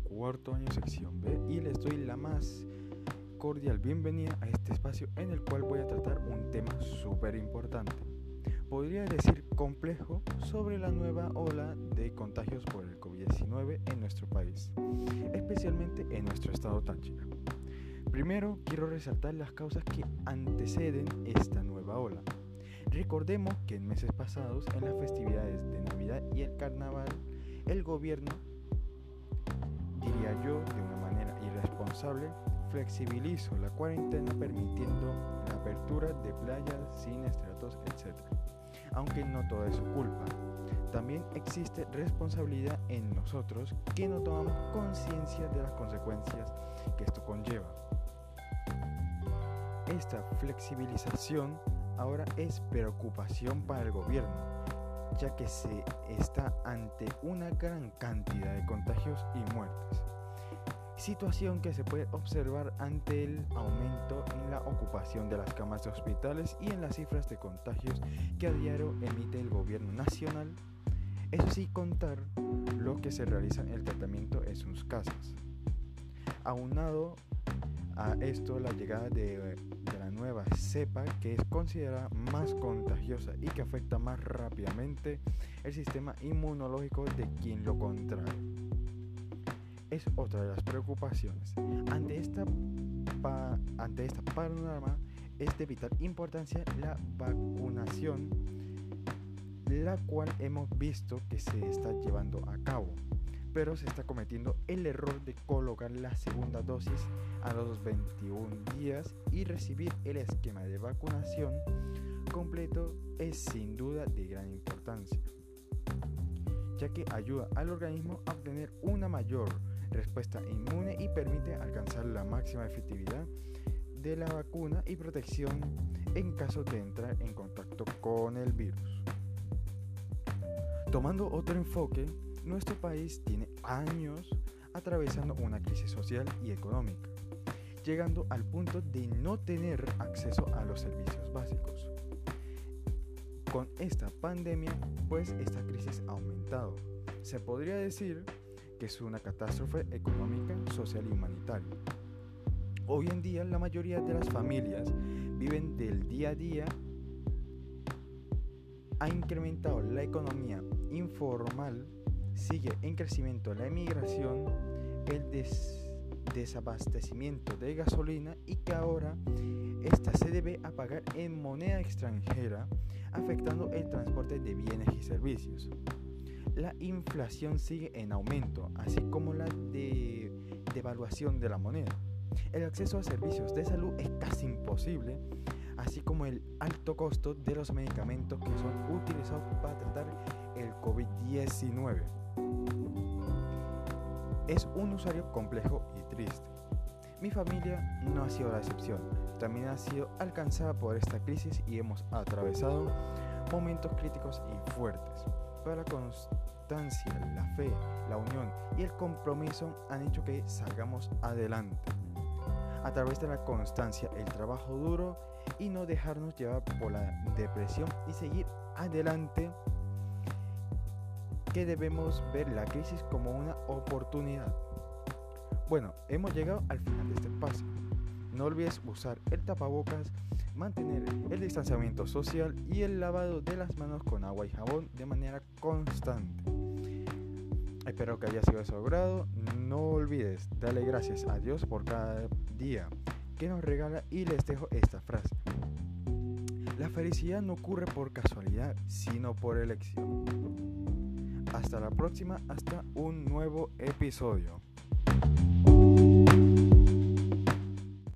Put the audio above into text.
cuarto año sección B y les doy la más cordial bienvenida a este espacio en el cual voy a tratar un tema súper importante. Podría decir complejo sobre la nueva ola de contagios por el COVID-19 en nuestro país, especialmente en nuestro estado Táchira. Primero quiero resaltar las causas que anteceden esta nueva ola. Recordemos que en meses pasados, en las festividades de Navidad y el Carnaval, el gobierno, diría yo de una manera irresponsable, flexibilizó la cuarentena permitiendo la apertura de playas, cines, teatros, etc. Aunque no todo es su culpa, también existe responsabilidad en nosotros que no tomamos conciencia de las consecuencias que esto conlleva. Esta flexibilización ahora es preocupación para el gobierno, ya que se está ante una gran cantidad de contagios y muertes. Situación que se puede observar ante el aumento en la ocupación de las camas de hospitales y en las cifras de contagios que a diario emite el gobierno nacional. Eso sí, contar lo que se realiza en el tratamiento en sus casas. Aunado a esto la llegada de, la nueva cepa que es considerada más contagiosa y que afecta más rápidamente el sistema inmunológico de quien lo contrae. Es otra de las preocupaciones. Ante esta, ante esta panorama es de vital importancia la vacunación, la cual hemos visto que se está llevando a cabo pero se está cometiendo el error de colocar la segunda dosis a los 21 días y recibir el esquema de vacunación completo es sin duda de gran importancia, ya que ayuda al organismo a obtener una mayor respuesta inmune y permite alcanzar la máxima efectividad de la vacuna y protección en caso de entrar en contacto con el virus. Tomando otro enfoque, nuestro país tiene años atravesando una crisis social y económica, llegando al punto de no tener acceso a los servicios básicos. Con esta pandemia, pues esta crisis ha aumentado. Se podría decir que es una catástrofe económica, social y humanitaria. Hoy en día la mayoría de las familias viven del día a día ha incrementado la economía informal sigue en crecimiento la emigración, el desabastecimiento de gasolina y que ahora esta se debe a pagar en moneda extranjera, afectando el transporte de bienes y servicios. La inflación sigue en aumento, así como la devaluación de la moneda. El acceso a servicios de salud es casi imposible, así como el alto costo de los medicamentos que son utilizados para tratar el COVID-19. Es un usuario complejo y triste. Mi familia no ha sido la excepción, también ha sido alcanzada por esta crisis y hemos atravesado momentos críticos y fuertes. Pero la constancia, la fe, la unión y el compromiso han hecho que salgamos adelante. A través de la constancia, el trabajo duro y no dejarnos llevar por la depresión y seguir adelante que debemos ver la crisis como una oportunidad. Bueno, hemos llegado al final de este paso. No olvides usar el tapabocas, mantener el distanciamiento social y el lavado de las manos con agua y jabón de manera constante. Espero que haya sido de su agrado. No olvides darle gracias a Dios por cada día que nos regala y les dejo esta frase. La felicidad no ocurre por casualidad, sino por elección. Hasta la próxima, hasta un nuevo episodio.